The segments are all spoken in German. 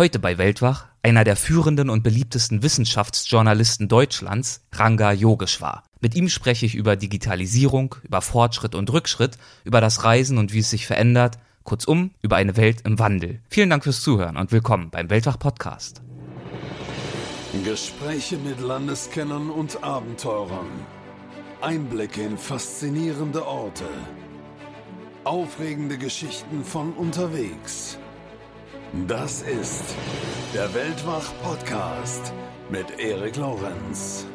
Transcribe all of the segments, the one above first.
Heute bei Weltwach einer der führenden und beliebtesten Wissenschaftsjournalisten Deutschlands, Ranga Yogeshwar. Mit ihm spreche ich über Digitalisierung, über Fortschritt und Rückschritt, über das Reisen und wie es sich verändert, kurzum über eine Welt im Wandel. Vielen Dank fürs Zuhören und willkommen beim Weltwach Podcast. Gespräche mit Landeskennern und Abenteurern. Einblicke in faszinierende Orte. Aufregende Geschichten von unterwegs. Das ist der Weltwach-Podcast mit Erik Lorenz.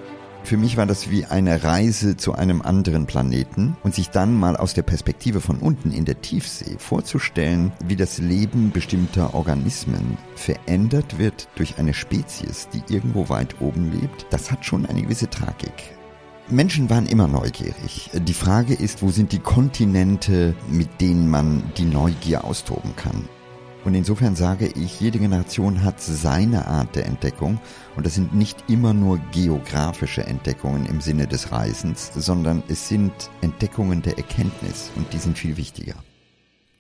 Für mich war das wie eine Reise zu einem anderen Planeten und sich dann mal aus der Perspektive von unten in der Tiefsee vorzustellen, wie das Leben bestimmter Organismen verändert wird durch eine Spezies, die irgendwo weit oben lebt, das hat schon eine gewisse Tragik. Menschen waren immer neugierig. Die Frage ist, wo sind die Kontinente, mit denen man die Neugier austoben kann? Und insofern sage ich, jede Generation hat seine Art der Entdeckung. Und das sind nicht immer nur geografische Entdeckungen im Sinne des Reisens, sondern es sind Entdeckungen der Erkenntnis und die sind viel wichtiger.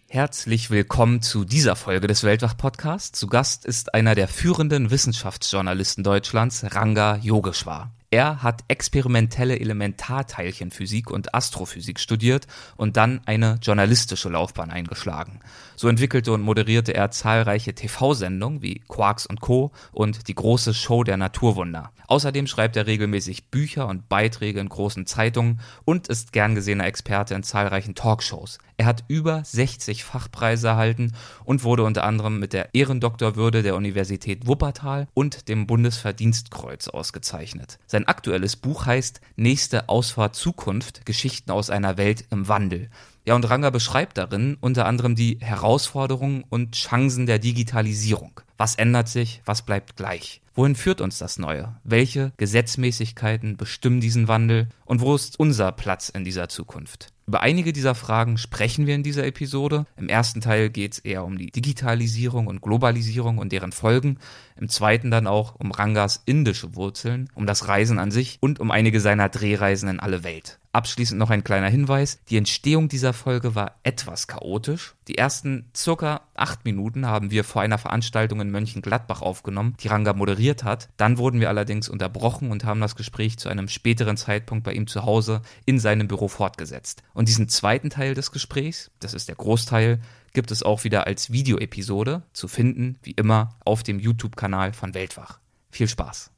Herzlich willkommen zu dieser Folge des Weltwach-Podcasts. Zu Gast ist einer der führenden Wissenschaftsjournalisten Deutschlands, Ranga Yogeshwar. Er hat experimentelle Elementarteilchenphysik und Astrophysik studiert und dann eine journalistische Laufbahn eingeschlagen. So entwickelte und moderierte er zahlreiche TV-Sendungen wie Quarks und Co. und die große Show der Naturwunder. Außerdem schreibt er regelmäßig Bücher und Beiträge in großen Zeitungen und ist gern gesehener Experte in zahlreichen Talkshows. Er hat über 60 Fachpreise erhalten und wurde unter anderem mit der Ehrendoktorwürde der Universität Wuppertal und dem Bundesverdienstkreuz ausgezeichnet. Sein aktuelles Buch heißt Nächste Ausfahrt Zukunft, Geschichten aus einer Welt im Wandel. Ja, und Ranga beschreibt darin unter anderem die Herausforderungen und Chancen der Digitalisierung. Was ändert sich? Was bleibt gleich? Wohin führt uns das Neue? Welche Gesetzmäßigkeiten bestimmen diesen Wandel? Und wo ist unser Platz in dieser Zukunft? Über einige dieser Fragen sprechen wir in dieser Episode. Im ersten Teil geht es eher um die Digitalisierung und Globalisierung und deren Folgen. Im zweiten dann auch um Rangas indische Wurzeln, um das Reisen an sich und um einige seiner Drehreisen in alle Welt. Abschließend noch ein kleiner Hinweis. Die Entstehung dieser Folge war etwas chaotisch. Die ersten circa acht Minuten haben wir vor einer Veranstaltung in Mönchengladbach aufgenommen, die Ranga moderiert hat. Dann wurden wir allerdings unterbrochen und haben das Gespräch zu einem späteren Zeitpunkt bei ihm zu Hause in seinem Büro fortgesetzt. Und diesen zweiten Teil des Gesprächs, das ist der Großteil, gibt es auch wieder als Videoepisode zu finden, wie immer, auf dem YouTube-Kanal von Weltwach. Viel Spaß!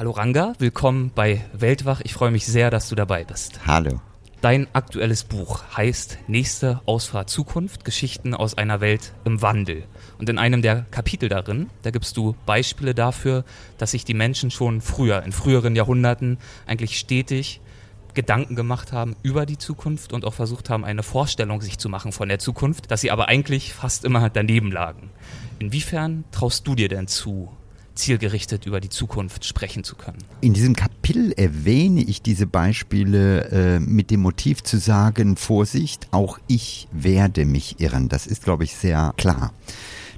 Hallo Ranga, willkommen bei Weltwach. Ich freue mich sehr, dass du dabei bist. Hallo. Dein aktuelles Buch heißt Nächste Ausfahrt Zukunft, Geschichten aus einer Welt im Wandel. Und in einem der Kapitel darin, da gibst du Beispiele dafür, dass sich die Menschen schon früher, in früheren Jahrhunderten, eigentlich stetig Gedanken gemacht haben über die Zukunft und auch versucht haben, eine Vorstellung sich zu machen von der Zukunft, dass sie aber eigentlich fast immer daneben lagen. Inwiefern traust du dir denn zu, zielgerichtet über die Zukunft sprechen zu können. In diesem Kapitel erwähne ich diese Beispiele äh, mit dem Motiv zu sagen, Vorsicht, auch ich werde mich irren. Das ist, glaube ich, sehr klar.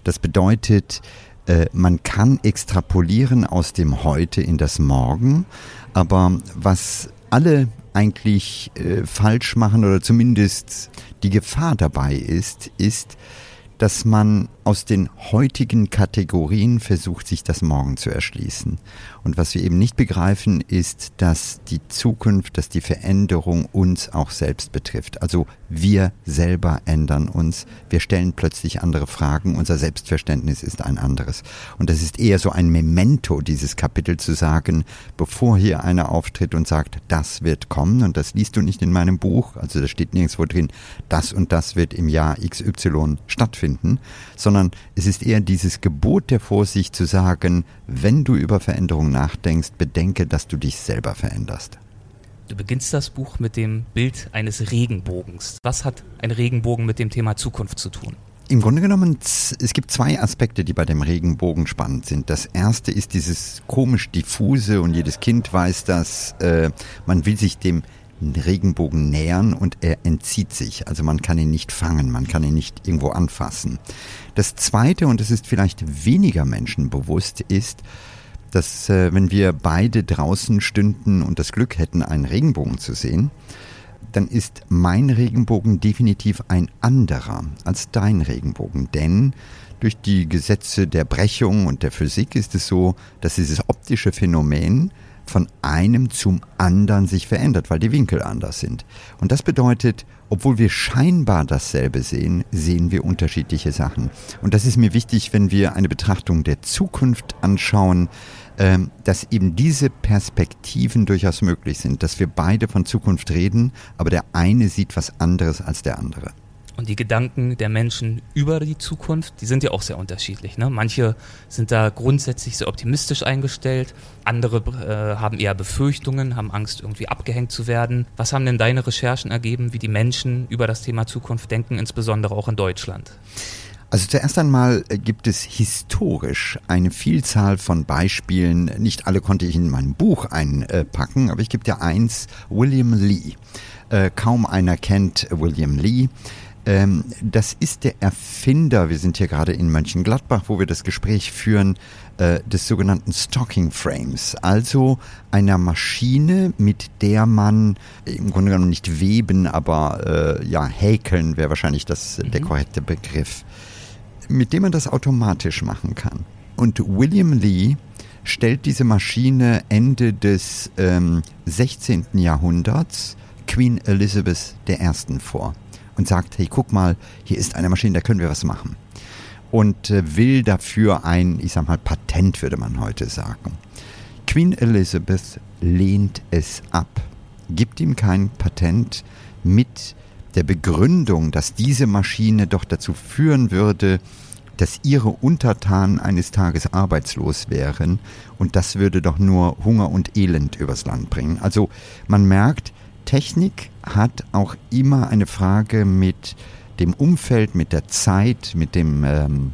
Das bedeutet, äh, man kann extrapolieren aus dem Heute in das Morgen, aber was alle eigentlich äh, falsch machen oder zumindest die Gefahr dabei ist, ist, dass man aus den heutigen Kategorien versucht, sich das Morgen zu erschließen. Und was wir eben nicht begreifen, ist, dass die Zukunft, dass die Veränderung uns auch selbst betrifft. Also wir selber ändern uns. Wir stellen plötzlich andere Fragen. Unser Selbstverständnis ist ein anderes. Und das ist eher so ein Memento, dieses Kapitel zu sagen, bevor hier einer auftritt und sagt, das wird kommen. Und das liest du nicht in meinem Buch. Also da steht nirgendwo drin, das und das wird im Jahr XY stattfinden, sondern sondern es ist eher dieses Gebot der Vorsicht zu sagen, wenn du über Veränderung nachdenkst, bedenke, dass du dich selber veränderst. Du beginnst das Buch mit dem Bild eines Regenbogens. Was hat ein Regenbogen mit dem Thema Zukunft zu tun? Im Grunde genommen, es gibt zwei Aspekte, die bei dem Regenbogen spannend sind. Das erste ist dieses komisch diffuse und jedes Kind weiß das, äh, man will sich dem Regenbogen nähern und er entzieht sich. Also man kann ihn nicht fangen, man kann ihn nicht irgendwo anfassen. Das Zweite, und das ist vielleicht weniger Menschen bewusst, ist, dass äh, wenn wir beide draußen stünden und das Glück hätten, einen Regenbogen zu sehen, dann ist mein Regenbogen definitiv ein anderer als dein Regenbogen. Denn durch die Gesetze der Brechung und der Physik ist es so, dass dieses optische Phänomen von einem zum anderen sich verändert, weil die Winkel anders sind. Und das bedeutet, obwohl wir scheinbar dasselbe sehen, sehen wir unterschiedliche Sachen. Und das ist mir wichtig, wenn wir eine Betrachtung der Zukunft anschauen, ähm, dass eben diese Perspektiven durchaus möglich sind, dass wir beide von Zukunft reden, aber der eine sieht was anderes als der andere. Und die Gedanken der Menschen über die Zukunft, die sind ja auch sehr unterschiedlich. Ne? Manche sind da grundsätzlich sehr optimistisch eingestellt, andere äh, haben eher Befürchtungen, haben Angst, irgendwie abgehängt zu werden. Was haben denn deine Recherchen ergeben, wie die Menschen über das Thema Zukunft denken, insbesondere auch in Deutschland? Also zuerst einmal gibt es historisch eine Vielzahl von Beispielen. Nicht alle konnte ich in mein Buch einpacken, aber ich gebe dir eins, William Lee. Äh, kaum einer kennt William Lee. Ähm, das ist der Erfinder, wir sind hier gerade in Mönchengladbach, wo wir das Gespräch führen, äh, des sogenannten Stocking Frames, also einer Maschine, mit der man im Grunde genommen nicht weben, aber äh, ja, häkeln wäre wahrscheinlich das, mhm. der korrekte Begriff, mit dem man das automatisch machen kann. Und William Lee stellt diese Maschine Ende des ähm, 16. Jahrhunderts Queen Elizabeth I. vor und sagt, hey, guck mal, hier ist eine Maschine, da können wir was machen. Und äh, will dafür ein, ich sag mal, Patent, würde man heute sagen. Queen Elizabeth lehnt es ab, gibt ihm kein Patent mit der Begründung, dass diese Maschine doch dazu führen würde, dass ihre Untertanen eines Tages arbeitslos wären und das würde doch nur Hunger und Elend übers Land bringen. Also man merkt, Technik hat auch immer eine Frage mit dem Umfeld, mit der Zeit, mit dem ähm,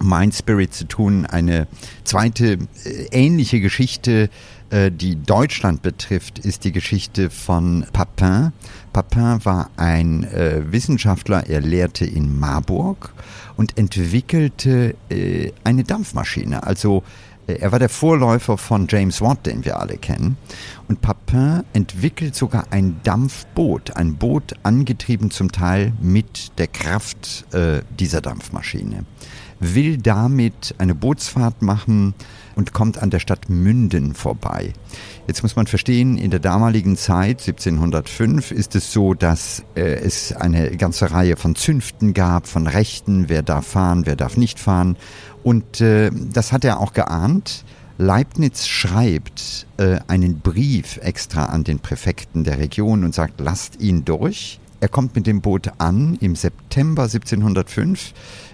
Mind Spirit zu tun. Eine zweite äh, ähnliche Geschichte, äh, die Deutschland betrifft, ist die Geschichte von Papin. Papin war ein äh, Wissenschaftler, er lehrte in Marburg und entwickelte äh, eine Dampfmaschine. Also er war der Vorläufer von James Watt, den wir alle kennen. Und Papin entwickelt sogar ein Dampfboot, ein Boot angetrieben zum Teil mit der Kraft äh, dieser Dampfmaschine. Will damit eine Bootsfahrt machen und kommt an der Stadt Münden vorbei. Jetzt muss man verstehen, in der damaligen Zeit, 1705, ist es so, dass äh, es eine ganze Reihe von Zünften gab, von Rechten, wer darf fahren, wer darf nicht fahren. Und äh, das hat er auch geahnt. Leibniz schreibt äh, einen Brief extra an den Präfekten der Region und sagt, lasst ihn durch. Er kommt mit dem Boot an im September 1705,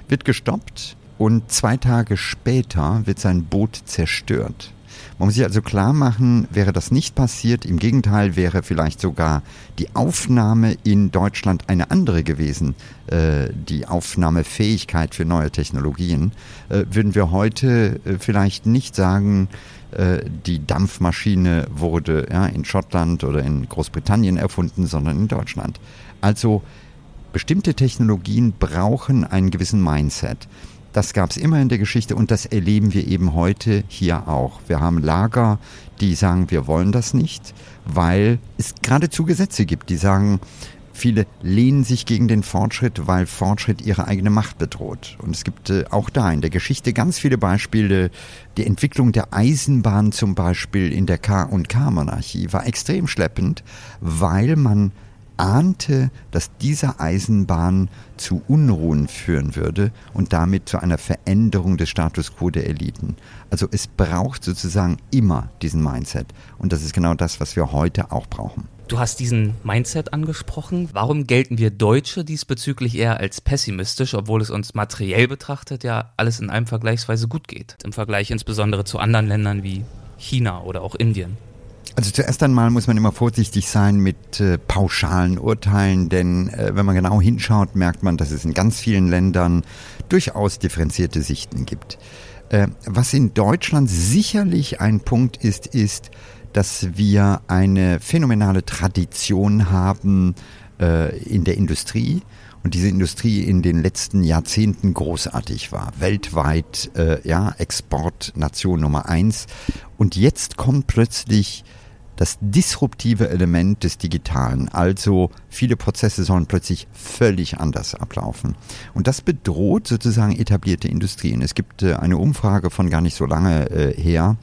wird gestoppt und zwei Tage später wird sein Boot zerstört. Man muss sich also klar machen, wäre das nicht passiert, im Gegenteil wäre vielleicht sogar die Aufnahme in Deutschland eine andere gewesen, äh, die Aufnahmefähigkeit für neue Technologien, äh, würden wir heute äh, vielleicht nicht sagen, äh, die Dampfmaschine wurde ja, in Schottland oder in Großbritannien erfunden, sondern in Deutschland. Also bestimmte Technologien brauchen einen gewissen Mindset. Das gab es immer in der Geschichte und das erleben wir eben heute hier auch. Wir haben Lager, die sagen, wir wollen das nicht, weil es geradezu Gesetze gibt, die sagen, viele lehnen sich gegen den Fortschritt, weil Fortschritt ihre eigene Macht bedroht. Und es gibt äh, auch da in der Geschichte ganz viele Beispiele. Die Entwicklung der Eisenbahn zum Beispiel in der K&K-Monarchie war extrem schleppend, weil man ahnte, dass diese Eisenbahn zu Unruhen führen würde und damit zu einer Veränderung des Status quo der Eliten. Also es braucht sozusagen immer diesen Mindset. Und das ist genau das, was wir heute auch brauchen. Du hast diesen Mindset angesprochen. Warum gelten wir Deutsche diesbezüglich eher als pessimistisch, obwohl es uns materiell betrachtet ja alles in einem vergleichsweise gut geht? Im Vergleich insbesondere zu anderen Ländern wie China oder auch Indien. Also zuerst einmal muss man immer vorsichtig sein mit äh, pauschalen Urteilen, denn äh, wenn man genau hinschaut, merkt man, dass es in ganz vielen Ländern durchaus differenzierte Sichten gibt. Äh, was in Deutschland sicherlich ein Punkt ist, ist, dass wir eine phänomenale Tradition haben äh, in der Industrie und diese Industrie in den letzten Jahrzehnten großartig war. Weltweit, äh, ja, Exportnation Nummer eins. Und jetzt kommt plötzlich das disruptive Element des Digitalen. Also viele Prozesse sollen plötzlich völlig anders ablaufen. Und das bedroht sozusagen etablierte Industrien. Es gibt äh, eine Umfrage von gar nicht so lange äh, her,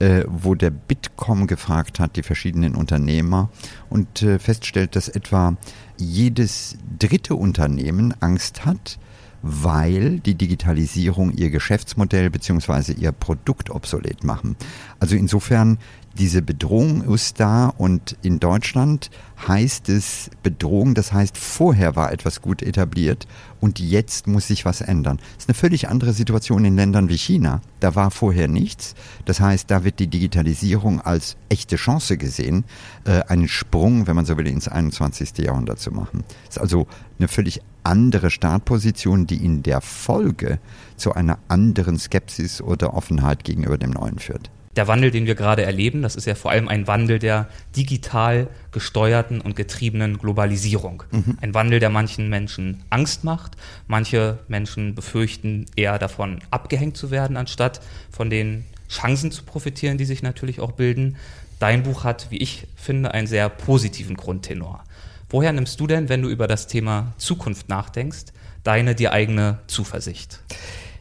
äh, wo der Bitkom gefragt hat, die verschiedenen Unternehmer, und feststellt, dass etwa jedes dritte Unternehmen Angst hat, weil die Digitalisierung ihr Geschäftsmodell bzw. ihr Produkt obsolet machen. Also insofern diese Bedrohung ist da und in Deutschland heißt es Bedrohung, das heißt vorher war etwas gut etabliert und jetzt muss sich was ändern. Das ist eine völlig andere Situation in Ländern wie China. Da war vorher nichts. Das heißt, da wird die Digitalisierung als echte Chance gesehen, äh, einen Sprung, wenn man so will, ins 21. Jahrhundert zu machen. Das ist also eine völlig andere Startposition, die in der Folge zu einer anderen Skepsis oder Offenheit gegenüber dem Neuen führt der Wandel, den wir gerade erleben, das ist ja vor allem ein Wandel der digital gesteuerten und getriebenen Globalisierung. Mhm. Ein Wandel, der manchen Menschen Angst macht. Manche Menschen befürchten eher davon abgehängt zu werden, anstatt von den Chancen zu profitieren, die sich natürlich auch bilden. Dein Buch hat, wie ich finde, einen sehr positiven Grundtenor. Woher nimmst du denn, wenn du über das Thema Zukunft nachdenkst, deine dir eigene Zuversicht?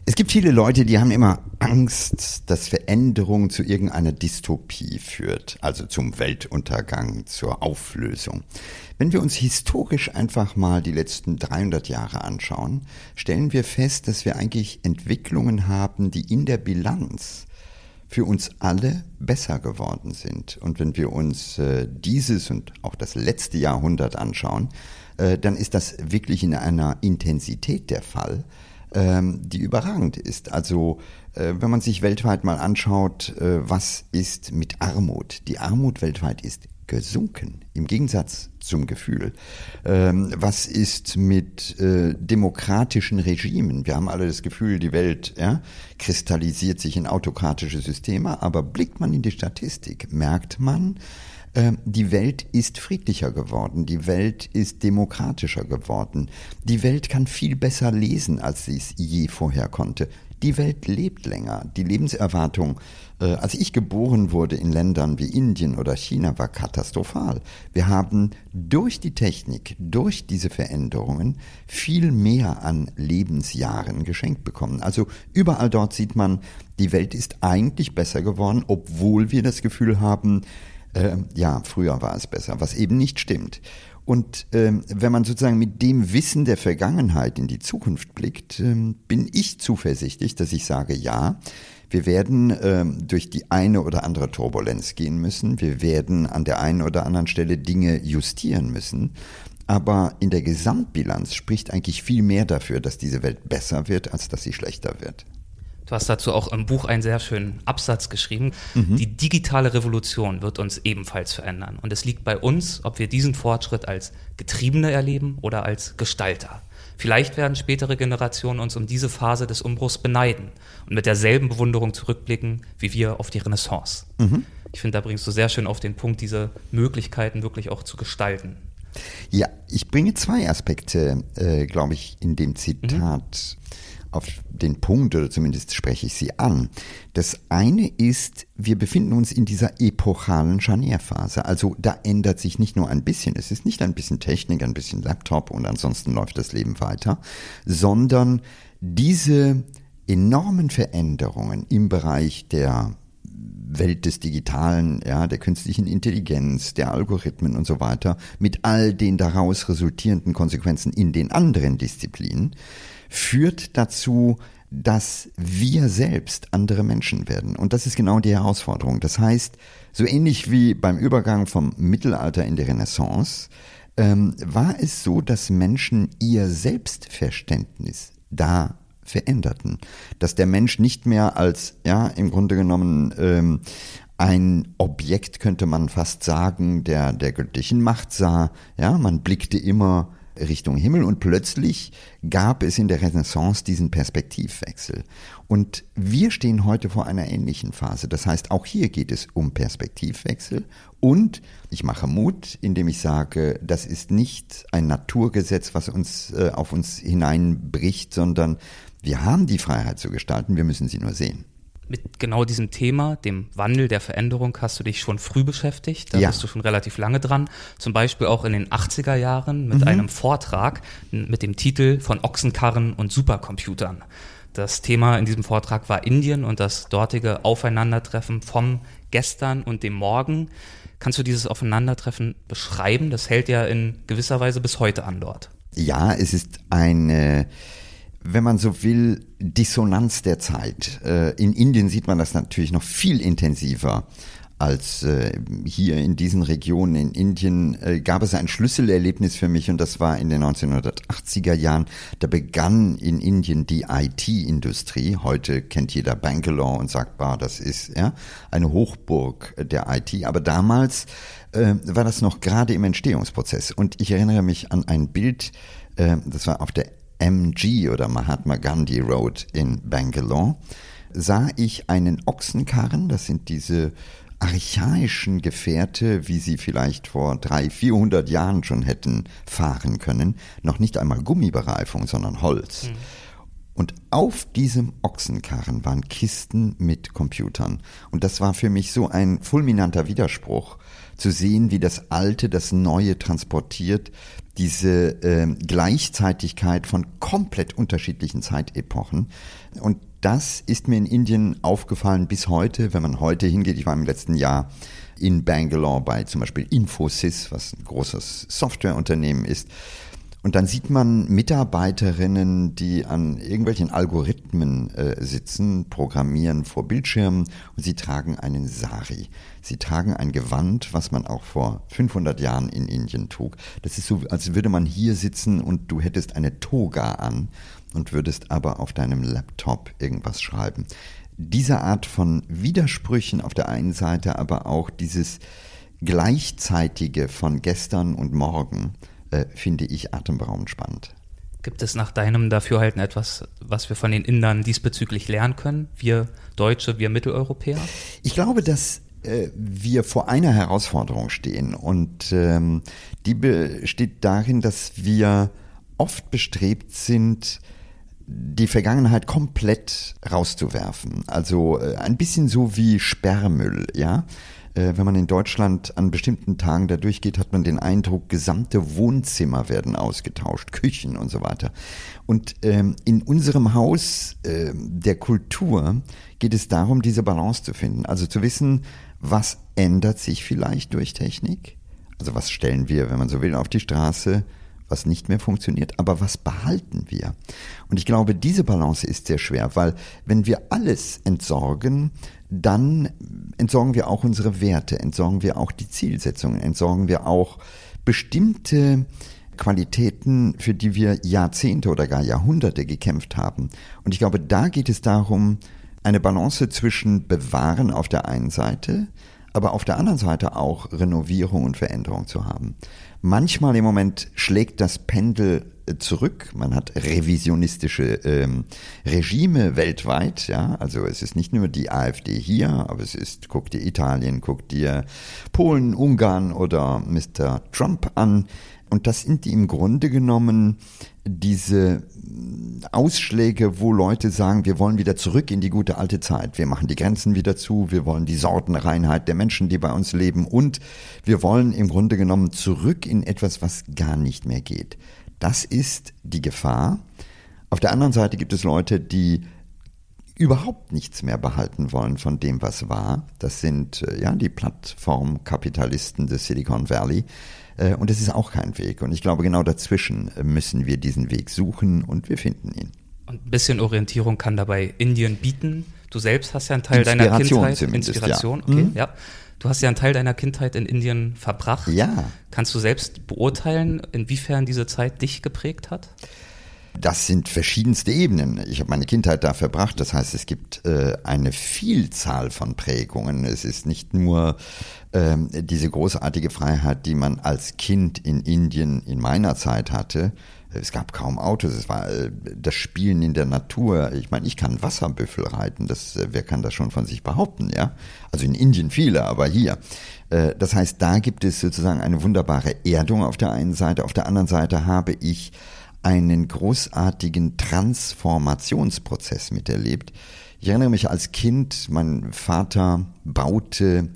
Es gibt viele Leute, die haben immer Angst, dass Veränderung zu irgendeiner Dystopie führt, also zum Weltuntergang, zur Auflösung. Wenn wir uns historisch einfach mal die letzten 300 Jahre anschauen, stellen wir fest, dass wir eigentlich Entwicklungen haben, die in der Bilanz für uns alle besser geworden sind. Und wenn wir uns äh, dieses und auch das letzte Jahrhundert anschauen, äh, dann ist das wirklich in einer Intensität der Fall, ähm, die überragend ist. Also äh, wenn man sich weltweit mal anschaut, äh, was ist mit Armut? Die Armut weltweit ist gesunken, im Gegensatz zum Gefühl. Ähm, was ist mit äh, demokratischen Regimen? Wir haben alle das Gefühl, die Welt ja, kristallisiert sich in autokratische Systeme, aber blickt man in die Statistik, merkt man, die Welt ist friedlicher geworden, die Welt ist demokratischer geworden, die Welt kann viel besser lesen, als sie es je vorher konnte. Die Welt lebt länger. Die Lebenserwartung, äh, als ich geboren wurde in Ländern wie Indien oder China, war katastrophal. Wir haben durch die Technik, durch diese Veränderungen viel mehr an Lebensjahren geschenkt bekommen. Also überall dort sieht man, die Welt ist eigentlich besser geworden, obwohl wir das Gefühl haben, äh, ja, früher war es besser, was eben nicht stimmt. Und ähm, wenn man sozusagen mit dem Wissen der Vergangenheit in die Zukunft blickt, ähm, bin ich zuversichtlich, dass ich sage, ja, wir werden ähm, durch die eine oder andere Turbulenz gehen müssen. Wir werden an der einen oder anderen Stelle Dinge justieren müssen. Aber in der Gesamtbilanz spricht eigentlich viel mehr dafür, dass diese Welt besser wird, als dass sie schlechter wird. Du hast dazu auch im Buch einen sehr schönen Absatz geschrieben. Mhm. Die digitale Revolution wird uns ebenfalls verändern. Und es liegt bei uns, ob wir diesen Fortschritt als Getriebene erleben oder als Gestalter. Vielleicht werden spätere Generationen uns um diese Phase des Umbruchs beneiden und mit derselben Bewunderung zurückblicken wie wir auf die Renaissance. Mhm. Ich finde, da bringst du sehr schön auf den Punkt, diese Möglichkeiten wirklich auch zu gestalten. Ja, ich bringe zwei Aspekte, äh, glaube ich, in dem Zitat. Mhm auf den Punkt, oder zumindest spreche ich sie an. Das eine ist, wir befinden uns in dieser epochalen Scharnierphase. Also da ändert sich nicht nur ein bisschen, es ist nicht ein bisschen Technik, ein bisschen Laptop und ansonsten läuft das Leben weiter, sondern diese enormen Veränderungen im Bereich der Welt des Digitalen, ja, der künstlichen Intelligenz, der Algorithmen und so weiter, mit all den daraus resultierenden Konsequenzen in den anderen Disziplinen, führt dazu, dass wir selbst andere Menschen werden. Und das ist genau die Herausforderung. Das heißt, so ähnlich wie beim Übergang vom Mittelalter in die Renaissance, ähm, war es so, dass Menschen ihr Selbstverständnis da veränderten. Dass der Mensch nicht mehr als, ja, im Grunde genommen ähm, ein Objekt, könnte man fast sagen, der, der göttlichen Macht sah. Ja, man blickte immer Richtung Himmel und plötzlich gab es in der Renaissance diesen Perspektivwechsel. Und wir stehen heute vor einer ähnlichen Phase. Das heißt, auch hier geht es um Perspektivwechsel und ich mache Mut, indem ich sage, das ist nicht ein Naturgesetz, was uns äh, auf uns hineinbricht, sondern wir haben die Freiheit zu gestalten, wir müssen sie nur sehen. Mit genau diesem Thema, dem Wandel, der Veränderung, hast du dich schon früh beschäftigt. Da Ja. bist du schon relativ lange dran. Zum Beispiel auch in den 80er Jahren mit einem Vortrag mit dem Titel von Ochsenkarren und Supercomputern. Das Thema in diesem Vortrag war Indien und das dortige Aufeinandertreffen vom Gestern und dem Morgen. Kannst du dieses Aufeinandertreffen beschreiben? Das hält ja in gewisser Weise bis heute an dort. Ja, es ist eine, wenn man so will, Dissonanz der Zeit. Äh, In Indien sieht man das natürlich noch viel intensiver als äh, hier in diesen Regionen in Indien äh, gab es ein Schlüsselerlebnis für mich und das war in den 1980er Jahren. Da begann in Indien die IT-Industrie. Heute kennt jeder Bangalore und sagt, bah, das ist ja eine Hochburg der IT. Aber damals äh, war das noch gerade im Entstehungsprozess. Und ich erinnere mich an ein Bild, äh, das war auf der MG oder Mahatma Gandhi Road in Bangalore, sah ich einen Ochsenkarren, das sind diese archaischen Gefährte, wie sie vielleicht vor drei, vierhundert Jahren schon hätten fahren können, noch nicht einmal Gummibereifung, sondern Holz. Und auf diesem Ochsenkarren waren Kisten mit Computern. Und das war für mich so ein fulminanter Widerspruch, zu sehen, wie das Alte das Neue transportiert, diese ähm, Gleichzeitigkeit von komplett unterschiedlichen Zeitepochen. Und das ist mir in Indien aufgefallen bis heute, wenn man heute hingeht. Ich war im letzten Jahr in Bangalore bei zum Beispiel Infosys, was ein großes Softwareunternehmen ist. Und dann sieht man Mitarbeiterinnen, die an irgendwelchen Algorithmen äh, sitzen, programmieren vor Bildschirmen und sie tragen einen Sari. Sie tragen ein Gewand, was man auch vor 500 Jahren in Indien trug. Das ist so, als würde man hier sitzen und du hättest eine Toga an und würdest aber auf deinem Laptop irgendwas schreiben. Diese Art von Widersprüchen auf der einen Seite, aber auch dieses Gleichzeitige von gestern und morgen, äh, finde ich atemberaubend spannend. Gibt es nach deinem Dafürhalten etwas, was wir von den Indern diesbezüglich lernen können? Wir Deutsche, wir Mitteleuropäer? Ich glaube, dass äh, wir vor einer Herausforderung stehen und ähm, die besteht darin, dass wir oft bestrebt sind, die Vergangenheit komplett rauszuwerfen. Also äh, ein bisschen so wie Sperrmüll, ja. Äh, wenn man in Deutschland an bestimmten Tagen da durchgeht, hat man den Eindruck, gesamte Wohnzimmer werden ausgetauscht, Küchen und so weiter. Und ähm, in unserem Haus äh, der Kultur geht es darum, diese Balance zu finden. Also zu wissen, was ändert sich vielleicht durch Technik? Also was stellen wir, wenn man so will, auf die Straße? was nicht mehr funktioniert, aber was behalten wir? Und ich glaube, diese Balance ist sehr schwer, weil wenn wir alles entsorgen, dann entsorgen wir auch unsere Werte, entsorgen wir auch die Zielsetzungen, entsorgen wir auch bestimmte Qualitäten, für die wir Jahrzehnte oder gar Jahrhunderte gekämpft haben. Und ich glaube, da geht es darum, eine Balance zwischen Bewahren auf der einen Seite, aber auf der anderen Seite auch Renovierung und Veränderung zu haben. Manchmal im Moment schlägt das Pendel zurück. Man hat revisionistische ähm, Regime weltweit, ja. Also es ist nicht nur die AfD hier, aber es ist, guck dir Italien, guck dir Polen, Ungarn oder Mr. Trump an. Und das sind im Grunde genommen diese Ausschläge, wo Leute sagen, wir wollen wieder zurück in die gute alte Zeit. Wir machen die Grenzen wieder zu, wir wollen die Sortenreinheit der Menschen, die bei uns leben und wir wollen im Grunde genommen zurück in etwas, was gar nicht mehr geht. Das ist die Gefahr. Auf der anderen Seite gibt es Leute, die überhaupt nichts mehr behalten wollen von dem, was war. Das sind äh, ja die Plattformkapitalisten des Silicon Valley. Äh, Und es ist auch kein Weg. Und ich glaube, genau dazwischen äh, müssen wir diesen Weg suchen und wir finden ihn. Und ein bisschen Orientierung kann dabei Indien bieten. Du selbst hast ja einen Teil deiner Kindheit. zumindest, Inspiration, ja. okay, Mhm. ja. Du hast ja einen Teil deiner Kindheit in Indien verbracht. Ja. Kannst du selbst beurteilen, inwiefern diese Zeit dich geprägt hat? Das sind verschiedenste Ebenen. Ich habe meine Kindheit da verbracht. Das heißt, es gibt äh, eine Vielzahl von Prägungen. Es ist nicht nur ähm, diese großartige Freiheit, die man als Kind in Indien in meiner Zeit hatte. Es gab kaum Autos. Es war äh, das Spielen in der Natur. Ich meine, ich kann Wasserbüffel reiten. Das, äh, wer kann das schon von sich behaupten? Ja, also in Indien viele, aber hier. Äh, Das heißt, da gibt es sozusagen eine wunderbare Erdung auf der einen Seite. Auf der anderen Seite habe ich einen großartigen Transformationsprozess miterlebt. Ich erinnere mich als Kind, mein Vater baute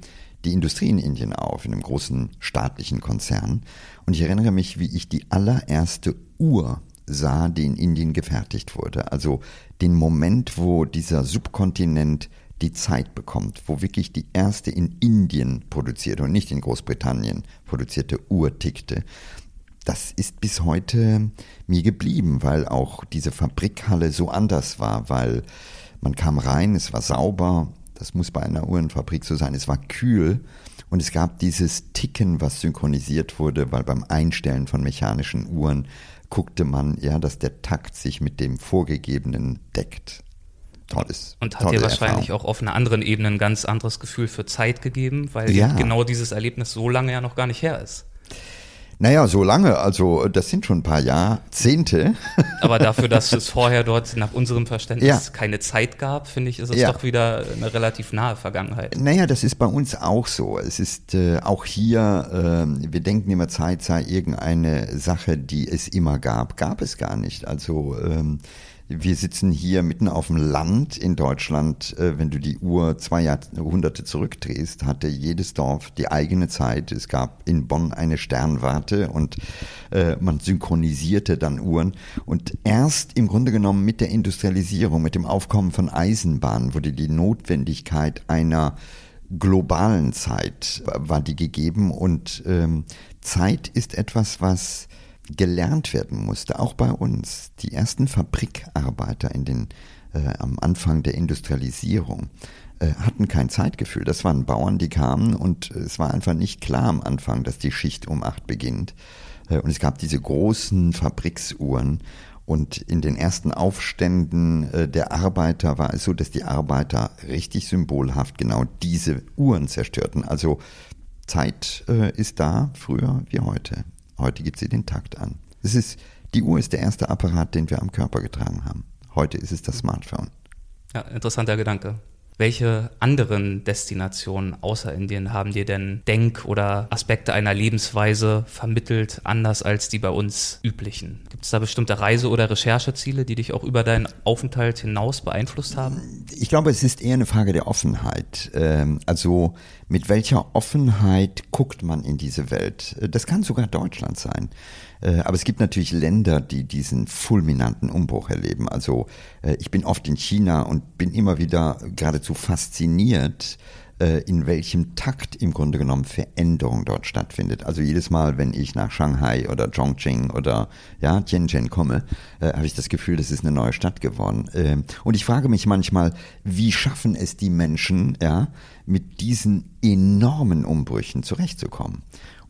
die Industrie in Indien auf, in einem großen staatlichen Konzern. Und ich erinnere mich, wie ich die allererste Uhr sah, die in Indien gefertigt wurde. Also den Moment, wo dieser Subkontinent die Zeit bekommt, wo wirklich die erste in Indien produzierte und nicht in Großbritannien produzierte Uhr tickte. Das ist bis heute mir geblieben, weil auch diese Fabrikhalle so anders war, weil man kam rein, es war sauber, das muss bei einer Uhrenfabrik so sein, es war kühl und es gab dieses Ticken, was synchronisiert wurde, weil beim Einstellen von mechanischen Uhren guckte man, ja, dass der Takt sich mit dem vorgegebenen deckt. Tolles. Und hat dir wahrscheinlich Erfahrung. auch auf einer anderen Ebene ein ganz anderes Gefühl für Zeit gegeben, weil ja. genau dieses Erlebnis so lange ja noch gar nicht her ist. Naja, so lange, also das sind schon ein paar Jahrzehnte. Aber dafür, dass es vorher dort nach unserem Verständnis ja. keine Zeit gab, finde ich, ist es ja. doch wieder eine relativ nahe Vergangenheit. Naja, das ist bei uns auch so. Es ist äh, auch hier, äh, wir denken immer, Zeit sei irgendeine Sache, die es immer gab. Gab es gar nicht. Also ähm, wir sitzen hier mitten auf dem Land in Deutschland. Äh, wenn du die Uhr zwei Jahrhunderte zurückdrehst, hatte jedes Dorf die eigene Zeit. Es gab in Bonn eine Sternwarte und äh, man synchronisierte dann Uhren. Und erst im Grunde genommen mit der Industrialisierung, mit dem Aufkommen von Eisenbahnen wurde die Notwendigkeit einer globalen Zeit war die gegeben und ähm, Zeit ist etwas, was gelernt werden musste, auch bei uns. Die ersten Fabrikarbeiter in den, äh, am Anfang der Industrialisierung äh, hatten kein Zeitgefühl. Das waren Bauern, die kamen und es war einfach nicht klar am Anfang, dass die Schicht um acht beginnt. Äh, und es gab diese großen Fabriksuhren. Und in den ersten Aufständen äh, der Arbeiter war es so, dass die Arbeiter richtig symbolhaft genau diese Uhren zerstörten. Also Zeit äh, ist da, früher wie heute. Heute gibt sie den Takt an. Es ist, die Uhr ist der erste Apparat, den wir am Körper getragen haben. Heute ist es das Smartphone. Ja, interessanter Gedanke. Welche anderen Destinationen außer Indien haben dir denn Denk- oder Aspekte einer Lebensweise vermittelt, anders als die bei uns üblichen? Gibt es da bestimmte Reise- oder Rechercheziele, die dich auch über deinen Aufenthalt hinaus beeinflusst haben? Ich glaube, es ist eher eine Frage der Offenheit. Ähm, also mit welcher Offenheit guckt man in diese Welt? Das kann sogar Deutschland sein. Äh, aber es gibt natürlich Länder, die diesen fulminanten Umbruch erleben. Also äh, ich bin oft in China und bin immer wieder geradezu fasziniert, äh, in welchem Takt im Grunde genommen Veränderung dort stattfindet. Also jedes Mal, wenn ich nach Shanghai oder Chongqing oder ja, Tianjin komme, habe ich das Gefühl, das ist eine neue Stadt geworden. Ähm, und ich frage mich manchmal, wie schaffen es die Menschen, ja, mit diesen enormen Umbrüchen zurechtzukommen?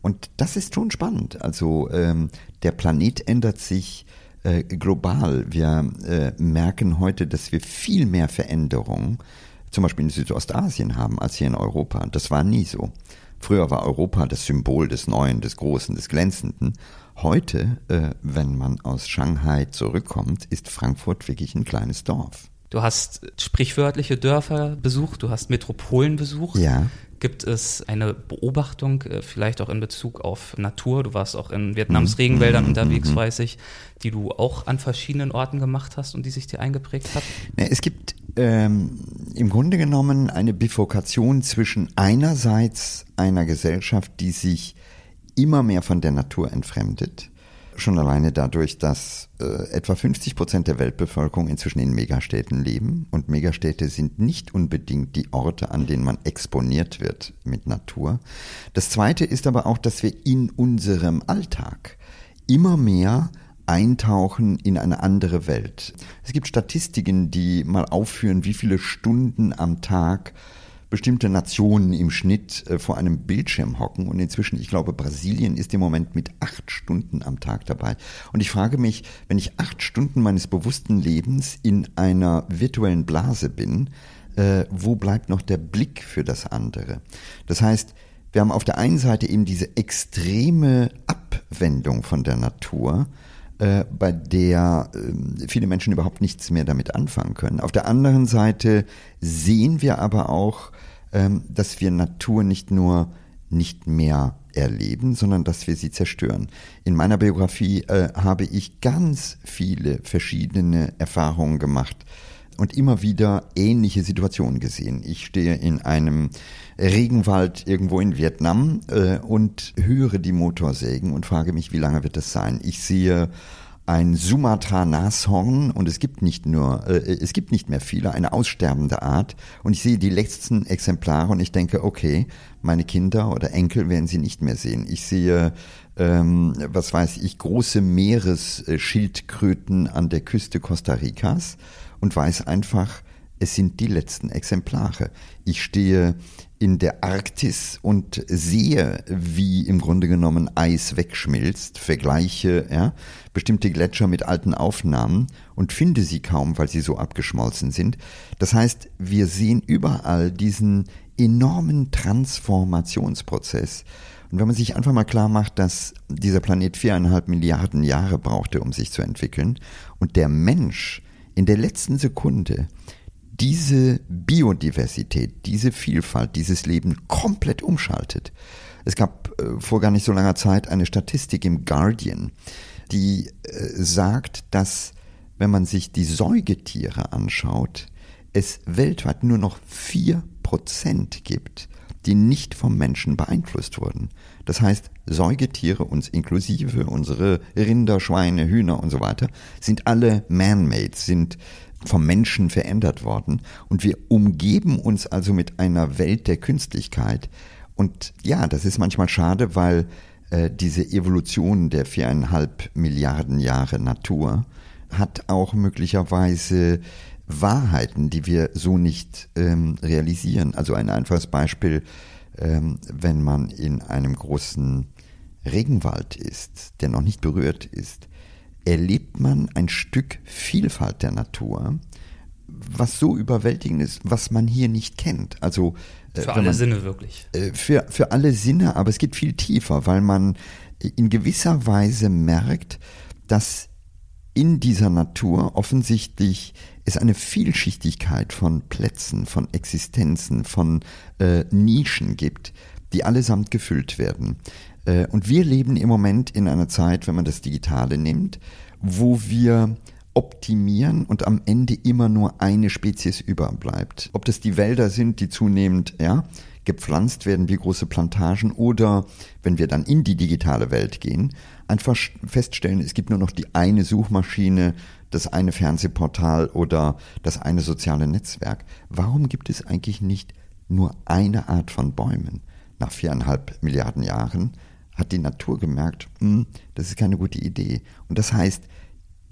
Und das ist schon spannend. Also ähm, der Planet ändert sich äh, global. Wir äh, merken heute, dass wir viel mehr Veränderungen, zum Beispiel in Südostasien haben, als hier in Europa. Das war nie so. Früher war Europa das Symbol des Neuen, des Großen, des Glänzenden. Heute, äh, wenn man aus Shanghai zurückkommt, ist Frankfurt wirklich ein kleines Dorf. Du hast sprichwörtliche Dörfer besucht, du hast Metropolen besucht. Ja. Gibt es eine Beobachtung, äh, vielleicht auch in Bezug auf Natur? Du warst auch in Vietnams. Regenwäldern mhm. unterwegs, mhm. weiß ich, die du auch an verschiedenen Orten gemacht hast und die sich dir eingeprägt hat? Es gibt ähm, im Grunde genommen eine Bifurkation zwischen einerseits einer Gesellschaft, die sich immer mehr von der Natur entfremdet schon alleine dadurch, dass äh, etwa 50 Prozent der Weltbevölkerung inzwischen in Megastädten leben. Und Megastädte sind nicht unbedingt die Orte, an denen man exponiert wird mit Natur. Das Zweite ist aber auch, dass wir in unserem Alltag immer mehr eintauchen in eine andere Welt. Es gibt Statistiken, die mal aufführen, wie viele Stunden am Tag bestimmte Nationen im Schnitt äh, vor einem Bildschirm hocken. Und inzwischen, ich glaube, Brasilien ist im Moment mit acht Stunden am Tag dabei. Und ich frage mich, wenn ich acht Stunden meines bewussten Lebens in einer virtuellen Blase bin, äh, wo bleibt noch der Blick für das andere? Das heißt, wir haben auf der einen Seite eben diese extreme Abwendung von der Natur, äh, bei der äh, viele Menschen überhaupt nichts mehr damit anfangen können. Auf der anderen Seite sehen wir aber auch, ähm, dass wir Natur nicht nur nicht mehr erleben, sondern dass wir sie zerstören. In meiner Biografie äh, habe ich ganz viele verschiedene Erfahrungen gemacht und immer wieder ähnliche Situationen gesehen. Ich stehe in einem Regenwald irgendwo in Vietnam äh, und höre die Motorsägen und frage mich, wie lange wird das sein? Ich sehe ein Sumatra-Nashorn und es gibt nicht nur, äh, es gibt nicht mehr viele, eine aussterbende Art und ich sehe die letzten Exemplare und ich denke, okay, meine Kinder oder Enkel werden sie nicht mehr sehen. Ich sehe, ähm, was weiß ich, große Meeresschildkröten an der Küste Costa Ricas und weiß einfach, es sind die letzten Exemplare. Ich stehe in der Arktis und sehe, wie im Grunde genommen Eis wegschmilzt, vergleiche ja, bestimmte Gletscher mit alten Aufnahmen und finde sie kaum, weil sie so abgeschmolzen sind. Das heißt, wir sehen überall diesen enormen Transformationsprozess. Und wenn man sich einfach mal klar macht, dass dieser Planet viereinhalb Milliarden Jahre brauchte, um sich zu entwickeln, und der Mensch in der letzten Sekunde diese Biodiversität, diese Vielfalt, dieses Leben komplett umschaltet. Es gab äh, vor gar nicht so langer Zeit eine Statistik im Guardian, die äh, sagt, dass wenn man sich die Säugetiere anschaut, es weltweit nur noch vier Prozent gibt, die nicht vom Menschen beeinflusst wurden. Das heißt, Säugetiere, uns inklusive, unsere Rinder, Schweine, Hühner und so weiter, sind alle man-made, sind vom Menschen verändert worden. Und wir umgeben uns also mit einer Welt der Künstlichkeit. Und ja, das ist manchmal schade, weil äh, diese Evolution der viereinhalb Milliarden Jahre Natur hat auch möglicherweise Wahrheiten, die wir so nicht ähm, realisieren. Also ein einfaches Beispiel, ähm, wenn man in einem großen Regenwald ist, der noch nicht berührt ist, erlebt man ein Stück Vielfalt der Natur, was so überwältigend ist, was man hier nicht kennt. Also äh, für alle man, Sinne wirklich. Äh, für, für alle Sinne, aber es geht viel tiefer, weil man in gewisser Weise merkt, dass in dieser Natur offensichtlich es eine Vielschichtigkeit von Plätzen, von Existenzen, von äh, Nischen gibt, die allesamt gefüllt werden. Äh, und wir leben im Moment in einer Zeit, wenn man das Digitale nimmt, wo wir optimieren und am Ende immer nur eine Spezies überbleibt. Ob das die Wälder sind, die zunehmend ja, gepflanzt werden wie große Plantagen oder wenn wir dann in die digitale Welt gehen, einfach feststellen, es gibt nur noch die eine Suchmaschine, das eine Fernsehportal oder das eine soziale Netzwerk. Warum gibt es eigentlich nicht nur eine Art von Bäumen? Nach viereinhalb Milliarden Jahren hat die Natur gemerkt, hm, das ist keine gute Idee. Und das heißt,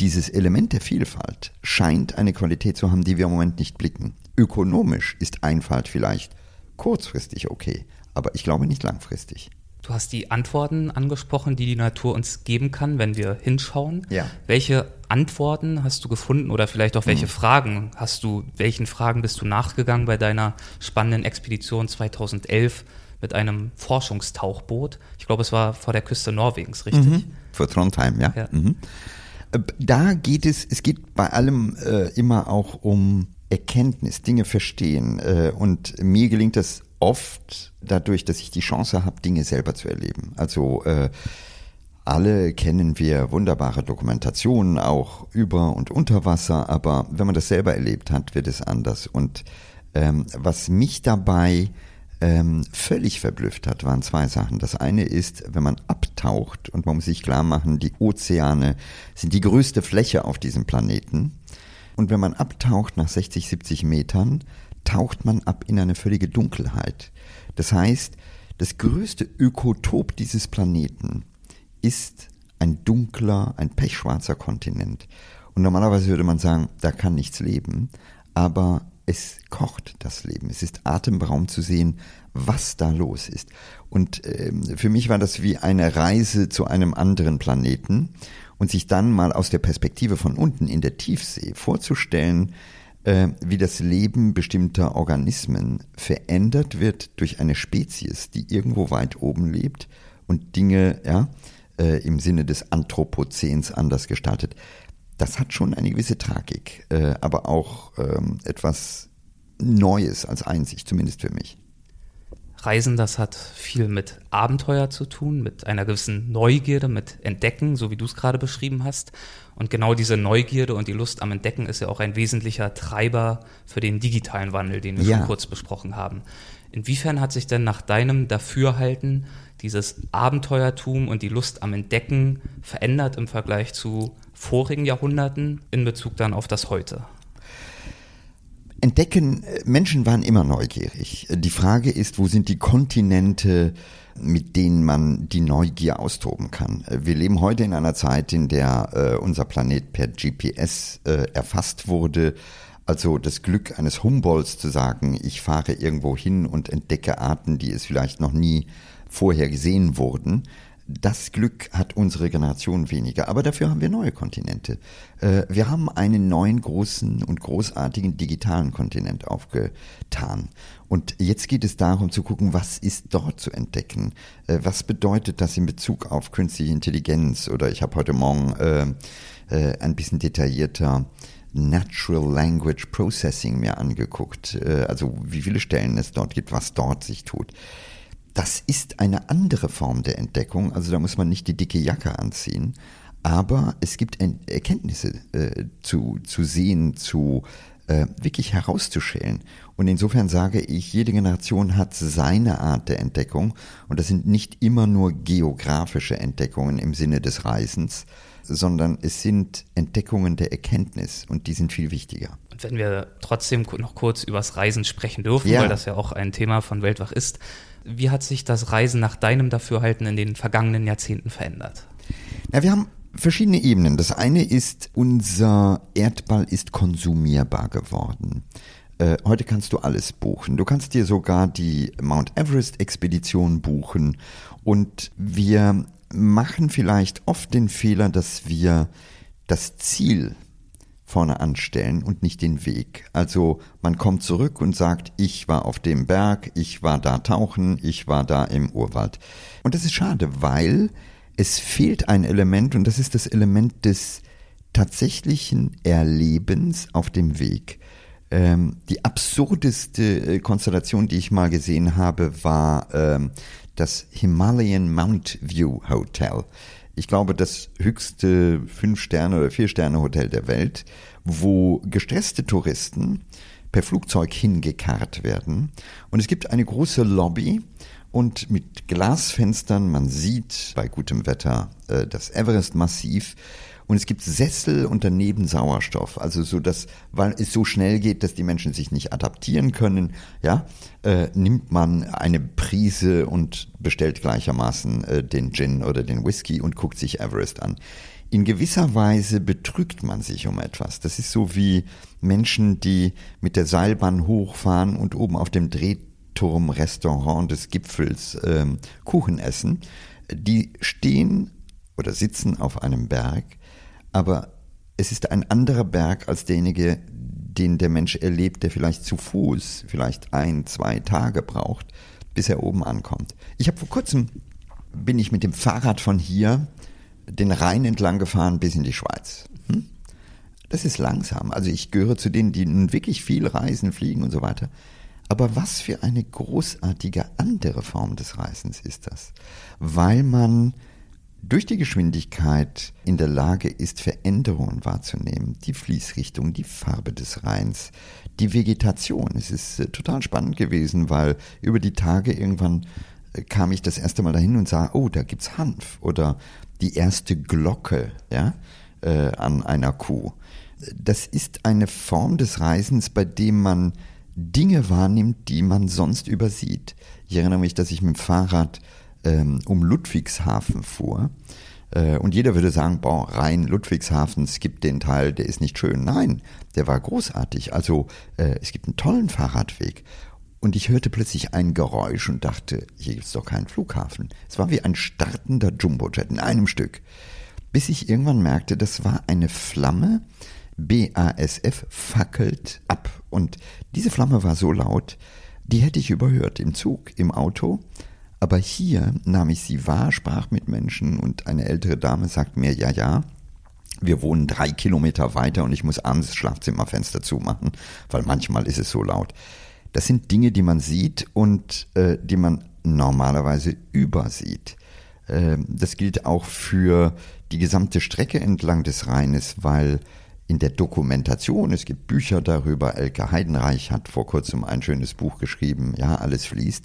dieses Element der Vielfalt scheint eine Qualität zu haben, die wir im Moment nicht blicken. Ökonomisch ist Einfalt vielleicht kurzfristig okay, aber ich glaube nicht langfristig. Du hast die Antworten angesprochen, die die Natur uns geben kann, wenn wir hinschauen. Ja. Welche Antworten hast du gefunden oder vielleicht auch welche hm. Fragen hast du, welchen Fragen bist du nachgegangen bei deiner spannenden Expedition 2011 mit einem Forschungstauchboot. Ich glaube, es war vor der Küste Norwegens, richtig? Mhm. Vor Trondheim, ja. ja. Mhm. Äh, da geht es, es geht bei allem äh, immer auch um Erkenntnis, Dinge verstehen. Äh, und mir gelingt das oft dadurch, dass ich die Chance habe, Dinge selber zu erleben. Also äh, alle kennen wir wunderbare Dokumentationen auch über und unter Wasser, aber wenn man das selber erlebt hat, wird es anders. Und ähm, was mich dabei ähm, völlig verblüfft hat, waren zwei Sachen. Das eine ist, wenn man abtaucht und man muss sich klar machen, die Ozeane sind die größte Fläche auf diesem Planeten. Und wenn man abtaucht nach 60, 70 Metern, taucht man ab in eine völlige Dunkelheit. Das heißt, das größte Ökotop dieses Planeten ist ein dunkler, ein pechschwarzer Kontinent. Und normalerweise würde man sagen, da kann nichts leben. Aber es kocht das Leben. Es ist atemberaubend zu sehen, was da los ist. Und ähm, für mich war das wie eine Reise zu einem anderen Planeten und sich dann mal aus der Perspektive von unten in der Tiefsee vorzustellen, äh, wie das Leben bestimmter Organismen verändert wird durch eine Spezies, die irgendwo weit oben lebt und Dinge ja, äh, im Sinne des Anthropozäns anders gestaltet das hat schon eine gewisse Tragik, äh, aber auch ähm, etwas Neues als Einsicht, zumindest für mich. Reisen, das hat viel mit Abenteuer zu tun, mit einer gewissen Neugierde, mit Entdecken, so wie du es gerade beschrieben hast. Und genau diese Neugierde und die Lust am Entdecken ist ja auch ein wesentlicher Treiber für den digitalen Wandel, den wir ja. schon kurz besprochen haben. Inwiefern hat sich denn nach deinem Dafürhalten dieses Abenteuertum und die Lust am Entdecken verändert im Vergleich zu vorigen Jahrhunderten in Bezug dann auf das Heute? Entdecken, äh, Menschen waren immer neugierig. Die Frage ist, wo sind die Kontinente, mit denen man die Neugier austoben kann. Wir leben heute in einer Zeit, in der äh, unser Planet per GPS äh, erfasst wurde. Also das Glück eines Humboldts zu sagen, ich fahre irgendwo hin und entdecke Arten, die es vielleicht noch nie vorher gesehen wurden. Das Glück hat unsere Generation weniger, aber dafür haben wir neue Kontinente. Äh, wir haben einen neuen großen und großartigen digitalen Kontinent aufgetan. Und jetzt geht es darum zu gucken, was ist dort zu entdecken? Äh, was bedeutet das in Bezug auf künstliche Intelligenz? Oder ich habe heute Morgen äh, ein bisschen detaillierter Natural Language Processing mir angeguckt. Also wie viele Stellen es dort gibt, was dort sich tut. Das ist eine andere Form der Entdeckung, also da muss man nicht die dicke Jacke anziehen, aber es gibt Erkenntnisse äh, zu, zu sehen, zu äh, wirklich herauszuschälen. Und insofern sage ich, jede Generation hat seine Art der Entdeckung und das sind nicht immer nur geografische Entdeckungen im Sinne des Reisens, sondern es sind Entdeckungen der Erkenntnis und die sind viel wichtiger. Und wenn wir trotzdem noch kurz übers Reisen sprechen dürfen, ja. weil das ja auch ein Thema von Weltwach ist, wie hat sich das Reisen nach deinem Dafürhalten in den vergangenen Jahrzehnten verändert? Ja, wir haben verschiedene Ebenen. Das eine ist, unser Erdball ist konsumierbar geworden. Äh, heute kannst du alles buchen. Du kannst dir sogar die Mount Everest Expedition buchen. Und wir machen vielleicht oft den Fehler, dass wir das Ziel vorne anstellen und nicht den Weg. Also man kommt zurück und sagt, ich war auf dem Berg, ich war da tauchen, ich war da im Urwald. Und das ist schade, weil es fehlt ein Element und das ist das Element des tatsächlichen Erlebens auf dem Weg. Ähm, die absurdeste äh, Konstellation, die ich mal gesehen habe, war ähm, das Himalayan Mount View Hotel ich glaube, das höchste Fünf-Sterne- oder Vier-Sterne-Hotel der Welt, wo gestresste Touristen per Flugzeug hingekarrt werden. Und es gibt eine große Lobby und mit Glasfenstern, man sieht bei gutem Wetter äh, das Everest-Massiv und es gibt Sessel und daneben Sauerstoff. Also so, dass, weil es so schnell geht, dass die Menschen sich nicht adaptieren können, ja, äh, nimmt man eine Prise und bestellt gleichermaßen äh, den Gin oder den Whisky und guckt sich Everest an. In gewisser Weise betrügt man sich um etwas. Das ist so wie Menschen, die mit der Seilbahn hochfahren und oben auf dem Drehturm-Restaurant des Gipfels ähm, Kuchen essen. Die stehen oder sitzen auf einem Berg, aber es ist ein anderer Berg als derjenige, den der Mensch erlebt, der vielleicht zu Fuß vielleicht ein, zwei Tage braucht, bis er oben ankommt. Ich habe vor kurzem bin ich mit dem Fahrrad von hier den Rhein entlang gefahren bis in die Schweiz. Hm? Das ist langsam. Also ich gehöre zu denen, die nun wirklich viel reisen, fliegen und so weiter. Aber was für eine großartige andere Form des Reisens ist das? Weil man durch die Geschwindigkeit in der Lage ist, Veränderungen wahrzunehmen. Die Fließrichtung, die Farbe des Rheins, die Vegetation. Es ist äh, total spannend gewesen, weil über die Tage irgendwann äh, kam ich das erste Mal dahin und sah, oh, da gibt's Hanf oder die erste Glocke, ja, äh, an einer Kuh. Das ist eine Form des Reisens, bei dem man Dinge wahrnimmt, die man sonst übersieht. Ich erinnere mich, dass ich mit dem Fahrrad ähm, um Ludwigshafen fuhr. Äh, und jeder würde sagen, boah, rein Ludwigshafen, es gibt den Teil, der ist nicht schön. Nein, der war großartig. Also äh, es gibt einen tollen Fahrradweg. Und ich hörte plötzlich ein Geräusch und dachte, hier gibt es doch keinen Flughafen. Es war wie ein startender Jumbojet in einem Stück. Bis ich irgendwann merkte, das war eine Flamme, BASF fackelt ab. Und diese Flamme war so laut, die hätte ich überhört im Zug, im Auto. Aber hier nahm ich sie wahr, sprach mit Menschen und eine ältere Dame sagt mir, ja, ja, wir wohnen drei Kilometer weiter und ich muss abends das Schlafzimmerfenster zumachen, weil manchmal ist es so laut. Das sind Dinge, die man sieht und äh, die man normalerweise übersieht. Äh, das gilt auch für die gesamte Strecke entlang des Rheines, weil in der Dokumentation, es gibt Bücher darüber, Elke Heidenreich hat vor kurzem ein schönes Buch geschrieben, ja, alles fließt.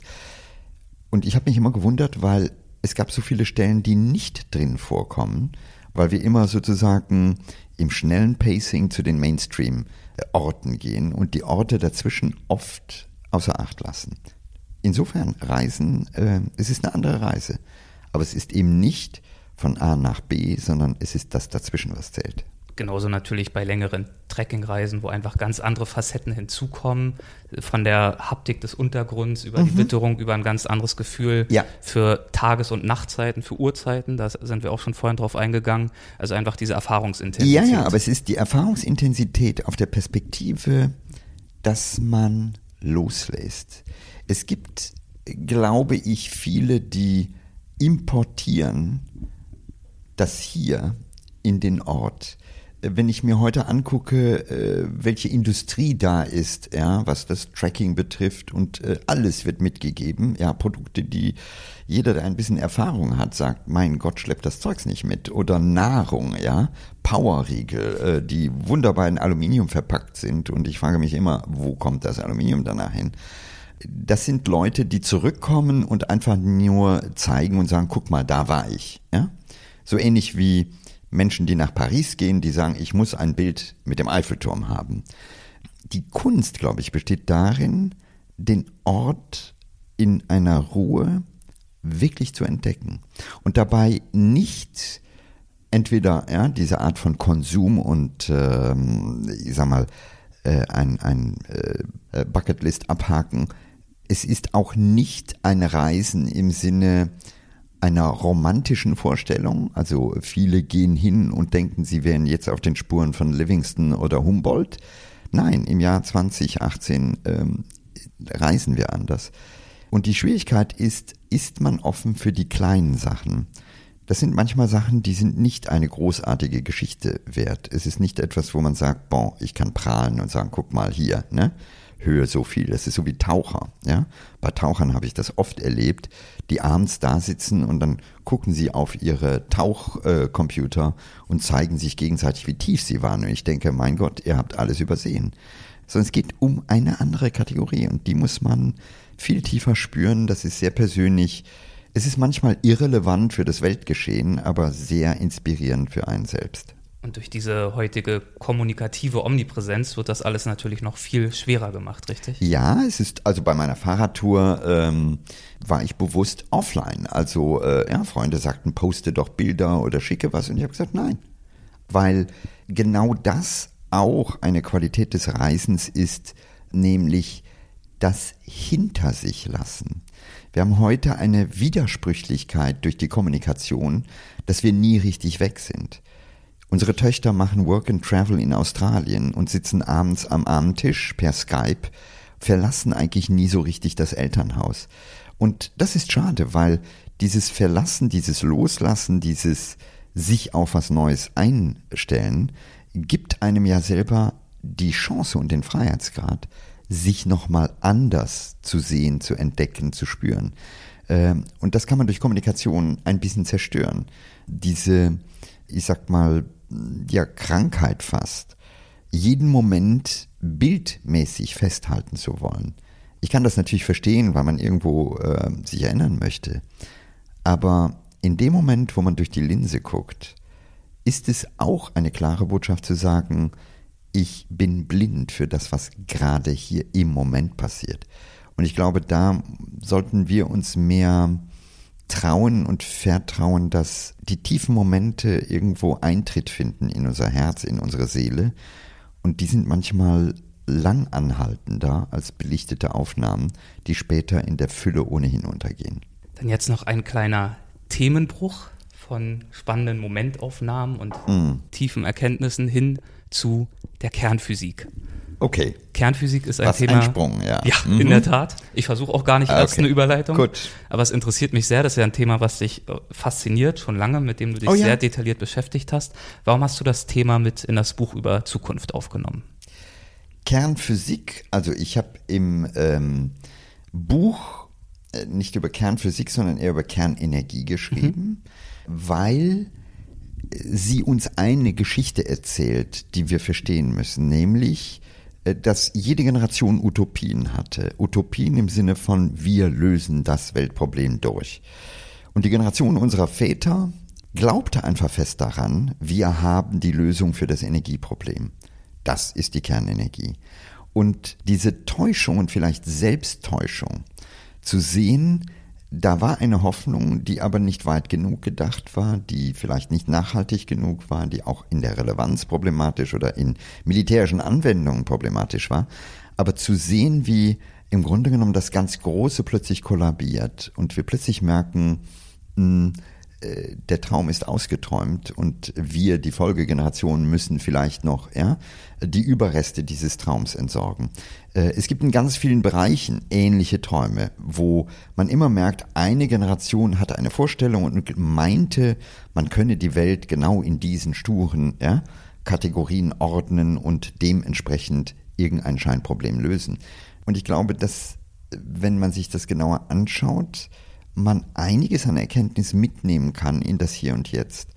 Und ich habe mich immer gewundert, weil es gab so viele Stellen, die nicht drin vorkommen, weil wir immer sozusagen im schnellen Pacing zu den Mainstream-Orten gehen und die Orte dazwischen oft außer Acht lassen. Insofern Reisen, äh, es ist eine andere Reise, aber es ist eben nicht von A nach B, sondern es ist das dazwischen, was zählt. Genauso natürlich bei längeren Trekkingreisen, wo einfach ganz andere Facetten hinzukommen, von der Haptik des Untergrunds über mhm. die Witterung, über ein ganz anderes Gefühl ja. für Tages- und Nachtzeiten, für Uhrzeiten, da sind wir auch schon vorhin drauf eingegangen. Also einfach diese Erfahrungsintensität. Ja, ja, aber es ist die Erfahrungsintensität auf der Perspektive, dass man loslässt. Es gibt, glaube ich, viele, die importieren das hier in den Ort wenn ich mir heute angucke, äh, welche Industrie da ist, ja, was das Tracking betrifft und äh, alles wird mitgegeben, ja, Produkte, die jeder, der ein bisschen Erfahrung hat, sagt, mein Gott, schleppt das Zeugs nicht mit. Oder Nahrung, ja, Powerriegel, äh, die wunderbar in Aluminium verpackt sind und ich frage mich immer, wo kommt das Aluminium danach hin? Das sind Leute, die zurückkommen und einfach nur zeigen und sagen, guck mal, da war ich, ja. So ähnlich wie Menschen, die nach Paris gehen, die sagen, ich muss ein Bild mit dem Eiffelturm haben. Die Kunst, glaube ich, besteht darin, den Ort in einer Ruhe wirklich zu entdecken und dabei nicht entweder ja, diese Art von Konsum und ähm, ich sag mal äh, ein, ein äh, Bucketlist abhaken. Es ist auch nicht ein Reisen im Sinne einer romantischen Vorstellung. Also viele gehen hin und denken, sie wären jetzt auf den Spuren von Livingston oder Humboldt. Nein, im Jahr 2018 ähm, reisen wir anders. Und die Schwierigkeit ist, ist man offen für die kleinen Sachen? Das sind manchmal Sachen, die sind nicht eine großartige Geschichte wert. Es ist nicht etwas, wo man sagt, bon, ich kann prahlen und sagen, guck mal hier, ne? Höhe so viel. Das ist so wie Taucher. Ja? Bei Tauchern habe ich das oft erlebt, die abends da sitzen und dann gucken sie auf ihre Tauchcomputer äh, und zeigen sich gegenseitig, wie tief sie waren. Und ich denke, mein Gott, ihr habt alles übersehen. Sondern es geht um eine andere Kategorie und die muss man viel tiefer spüren. Das ist sehr persönlich. Es ist manchmal irrelevant für das Weltgeschehen, aber sehr inspirierend für einen selbst. Und durch diese heutige kommunikative Omnipräsenz wird das alles natürlich noch viel schwerer gemacht, richtig? Ja, es ist, also bei meiner Fahrradtour ähm, war ich bewusst offline. Also äh, ja, Freunde sagten, poste doch Bilder oder schicke was. Und ich habe gesagt, nein. Weil genau das auch eine Qualität des Reisens ist, nämlich das hinter sich lassen. Wir haben heute eine Widersprüchlichkeit durch die Kommunikation, dass wir nie richtig weg sind. Unsere Töchter machen Work and Travel in Australien und sitzen abends am Abendtisch per Skype, verlassen eigentlich nie so richtig das Elternhaus. Und das ist schade, weil dieses Verlassen, dieses Loslassen, dieses sich auf was Neues einstellen, gibt einem ja selber die Chance und den Freiheitsgrad, sich nochmal anders zu sehen, zu entdecken, zu spüren. Ähm, und das kann man durch Kommunikation ein bisschen zerstören. Diese, ich sag mal, ja, Krankheit fast, jeden Moment bildmäßig festhalten zu wollen. Ich kann das natürlich verstehen, weil man irgendwo äh, sich erinnern möchte. Aber in dem Moment, wo man durch die Linse guckt, ist es auch eine klare Botschaft zu sagen, ich bin blind für das, was gerade hier im Moment passiert. Und ich glaube, da sollten wir uns mehr trauen und vertrauen, dass die tiefen Momente irgendwo Eintritt finden in unser Herz, in unsere Seele. Und die sind manchmal lang anhaltender als belichtete Aufnahmen, die später in der Fülle ohnehin untergehen. Dann jetzt noch ein kleiner Themenbruch von spannenden Momentaufnahmen und mm. tiefen Erkenntnissen hin zu der Kernphysik. Okay. Kernphysik ist ein Was Thema. Ein Sprung, ja. Ja, mhm. in der Tat. Ich versuche auch gar nicht erst okay. eine Überleitung. Gut. Aber es interessiert mich sehr. Das ist ja ein Thema, was dich äh, fasziniert, schon lange, mit dem du dich oh, ja. sehr detailliert beschäftigt hast. Warum hast du das Thema mit in das Buch über Zukunft aufgenommen? Kernphysik, also ich habe im ähm, Buch äh, nicht über Kernphysik, sondern eher über Kernenergie geschrieben, mhm. weil sie uns eine Geschichte erzählt, die wir verstehen müssen, nämlich, äh, dass jede Generation Utopien hatte. Utopien im Sinne von wir lösen das Weltproblem durch. Und die Generation unserer Väter glaubte einfach fest daran, wir haben die Lösung für das Energieproblem. Das ist die Kernenergie. Und diese Täuschung und vielleicht Selbsttäuschung zu sehen, da war eine Hoffnung, die aber nicht weit genug gedacht war, die vielleicht nicht nachhaltig genug war, die auch in der Relevanz problematisch oder in militärischen Anwendungen problematisch war. Aber zu sehen, wie im Grunde genommen das ganz Große plötzlich kollabiert und wir plötzlich merken, mh, hm, der Traum ist ausgeträumt und wir, die Folgegeneration, müssen vielleicht noch ja, die Überreste dieses Traums entsorgen. Äh, es gibt in ganz vielen Bereichen ähnliche Träume, wo man immer merkt, eine Generation hatte eine Vorstellung und meinte, man könne die Welt genau in diesen sturen ja, Kategorien ordnen und dementsprechend irgendein Scheinproblem lösen. Und ich glaube, dass, wenn man sich das genauer anschaut, man einiges an Erkenntnis mitnehmen kann in das Hier und Jetzt,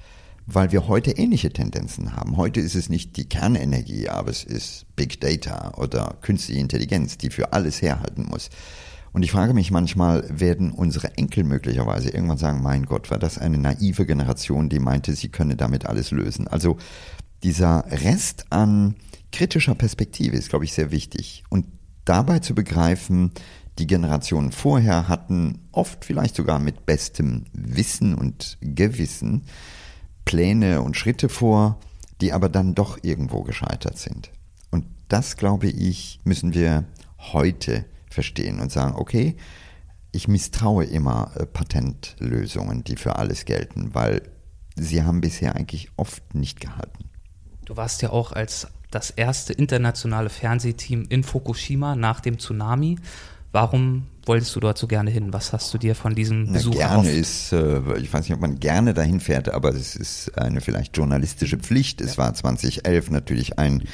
weil wir heute ähnliche Tendenzen haben. Heute ist es nicht die Kernenergie, aber es ist Big Data oder künstliche Intelligenz, die für alles herhalten muss. Und ich frage mich manchmal, werden unsere Enkel möglicherweise irgendwann sagen, mein Gott, war das eine naive Generation, die meinte, sie könne damit alles lösen. Also dieser Rest an kritischer Perspektive ist, glaube ich, sehr wichtig. Und dabei zu begreifen, die Generationen vorher hatten oft vielleicht sogar mit bestem Wissen und Gewissen Pläne und Schritte vor, die aber dann doch irgendwo gescheitert sind. Und das, glaube ich, müssen wir heute verstehen und sagen, okay, ich misstraue immer äh, Patentlösungen, die für alles gelten, weil sie haben bisher eigentlich oft nicht gehalten. Du warst ja auch als das erste internationale Fernsehteam in Fukushima nach dem Tsunami Warum wolltest du dort so gerne hin? Was hast du dir von diesem Besuch Na, Gerne ist, äh, ich weiß nicht, ob man gerne dahin fährt, aber es ist eine vielleicht journalistische Pflicht. Es war 2011 natürlich ein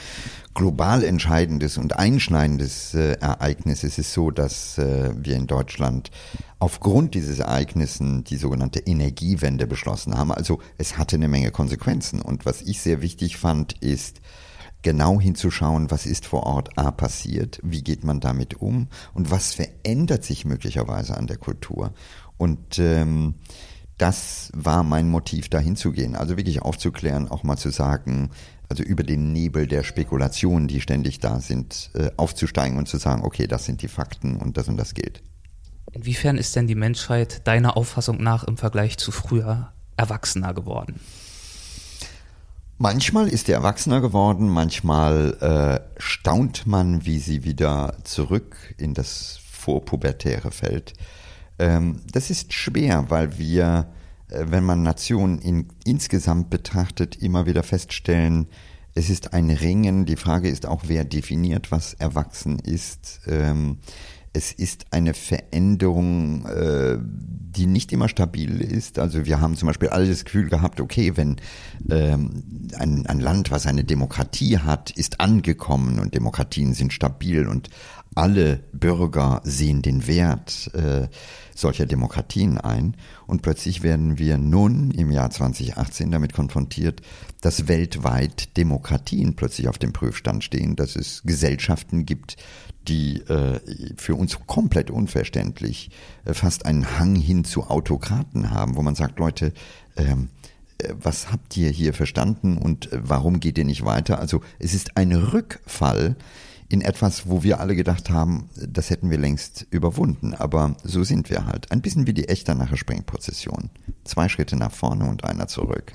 global entscheidendes und einschneidendes äh, Ereignis. Es ist so, dass äh, wir in Deutschland aufgrund dieses Ereignissen die sogenannte Energiewende beschlossen haben. Also es hatte eine Menge Konsequenzen. Und was ich sehr wichtig fand, ist, genau hinzuschauen, was ist vor Ort A passiert, wie geht man damit um und was verändert sich möglicherweise an der Kultur. Und ähm, das war mein Motiv, dahin zu gehen. Also wirklich aufzuklären, auch mal zu sagen, also über den Nebel der Spekulationen, die ständig da sind, äh, aufzusteigen und zu sagen, okay, das sind die Fakten und das und das gilt. Inwiefern ist denn die Menschheit deiner Auffassung nach im Vergleich zu früher erwachsener geworden? Manchmal ist er erwachsener geworden, manchmal äh, staunt man, wie sie wieder zurück in das Vorpubertäre fällt. Ähm, das ist schwer, weil wir, äh, wenn man Nationen in, insgesamt betrachtet, immer wieder feststellen, es ist ein Ringen. Die Frage ist auch, wer definiert, was erwachsen ist. Ähm, es ist eine Veränderung, äh, die nicht immer stabil ist. Also wir haben zum Beispiel alle das Gefühl gehabt, okay, wenn ähm, ein, Land, was eine Demokratie hat, ist angekommen und Demokratien sind stabil und alle Bürger sehen den Wert äh, solcher Demokratien ein. Und plötzlich werden wir nun im Jahr 2018 damit konfrontiert, dass weltweit Demokratien plötzlich auf dem Prüfstand stehen, dass es Gesellschaften gibt, die äh, für uns komplett unverständlich äh, fast einen Hang hin zu Autokraten haben, wo man sagt, Leute, ähm, äh, was habt ihr hier verstanden und äh, warum geht ihr nicht weiter? Also es ist ein Rückfall in etwas, wo wir alle gedacht haben, das hätten wir längst überwunden. Aber so sind wir halt. Ein bisschen wie die Echternacher Springprozession. Zwei Schritte nach vorne und einer zurück.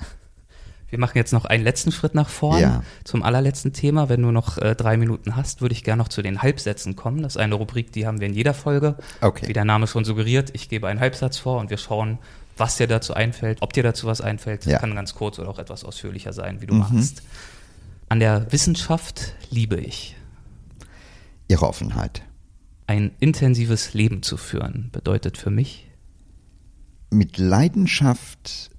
Wir machen jetzt noch einen letzten Schritt nach vorn ja. zum allerletzten Thema. Wenn du noch äh, drei Minuten hast, würde ich gerne noch zu den Halbsätzen kommen. Das ist eine Rubrik, die haben wir in jeder Folge. Okay. Wie der Name schon suggeriert, ich gebe einen Halbsatz vor und wir schauen, was dir dazu einfällt, ob dir dazu was einfällt. Das ja. kann ganz kurz oder auch etwas ausführlicher sein, wie du mhm. magst. An der Wissenschaft liebe ich. Ihre Offenheit. Ein intensives Leben zu führen bedeutet für mich mit Leidenschaft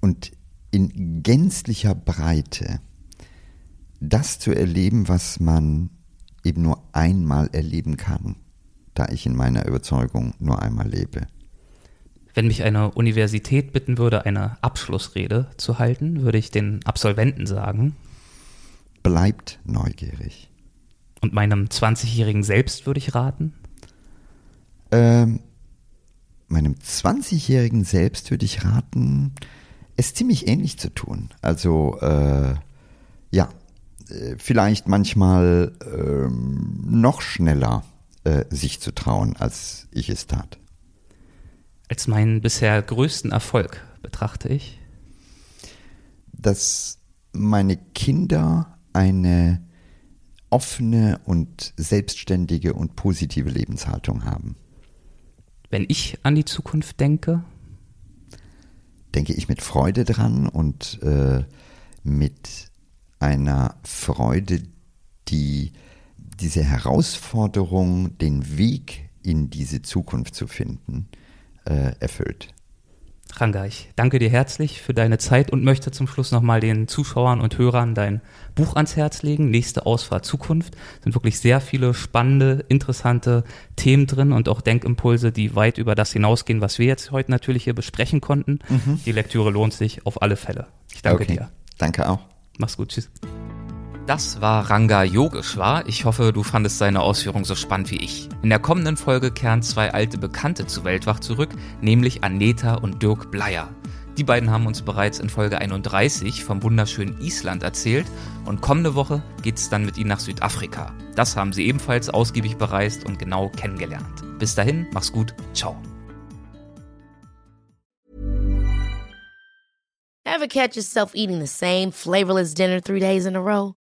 und in gänzlicher Breite das zu erleben, was man eben nur einmal erleben kann, da ich in meiner Überzeugung nur einmal lebe. Wenn mich eine Universität bitten würde, eine Abschlussrede zu halten, würde ich den Absolventen sagen, bleibt neugierig. Und meinem 20-jährigen Selbst würde ich raten? Ähm, meinem 20-jährigen Selbst würde ich raten, es ziemlich ähnlich zu tun. Also, äh, ja, äh, vielleicht manchmal ähm, noch schneller äh, sich zu trauen, als ich es tat. Als meinen bisher größten Erfolg betrachte ich, dass meine Kinder eine offene und selbstständige und positive Lebenshaltung haben. Wenn ich an die Zukunft denke, denke ich mit Freude dran und äh, mit einer Freude, die diese Herausforderung, den Weg in diese Zukunft zu finden, äh, erfüllt. Ranga, ich danke dir herzlich für deine Zeit und möchte zum Schluss nochmal den Zuschauern und Hörern dein Buch ans Herz legen. Nächste Ausfahrt Zukunft. Es sind wirklich sehr viele spannende, interessante Themen drin und auch Denkimpulse, die weit über das hinausgehen, was wir jetzt heute natürlich hier besprechen konnten. Mhm. Die Lektüre lohnt sich auf alle Fälle. Ich danke okay. dir. Danke auch. Mach's gut. Tschüss. Das war Ranga Yogeshwar. Ich hoffe, du fandest seine Ausführung so spannend wie ich. In der kommenden Folge kehren zwei alte Bekannte zu Weltwach zurück, nämlich Aneta und Dirk Bleier. Die beiden haben uns bereits in Folge 31 vom wunderschönen Island erzählt und kommende Woche geht es dann mit ihnen nach Südafrika. Das haben sie ebenfalls ausgiebig bereist und genau kennengelernt. Bis dahin, mach's gut, ciao. Ever catch yourself eating the same flavorless dinner three days in a row?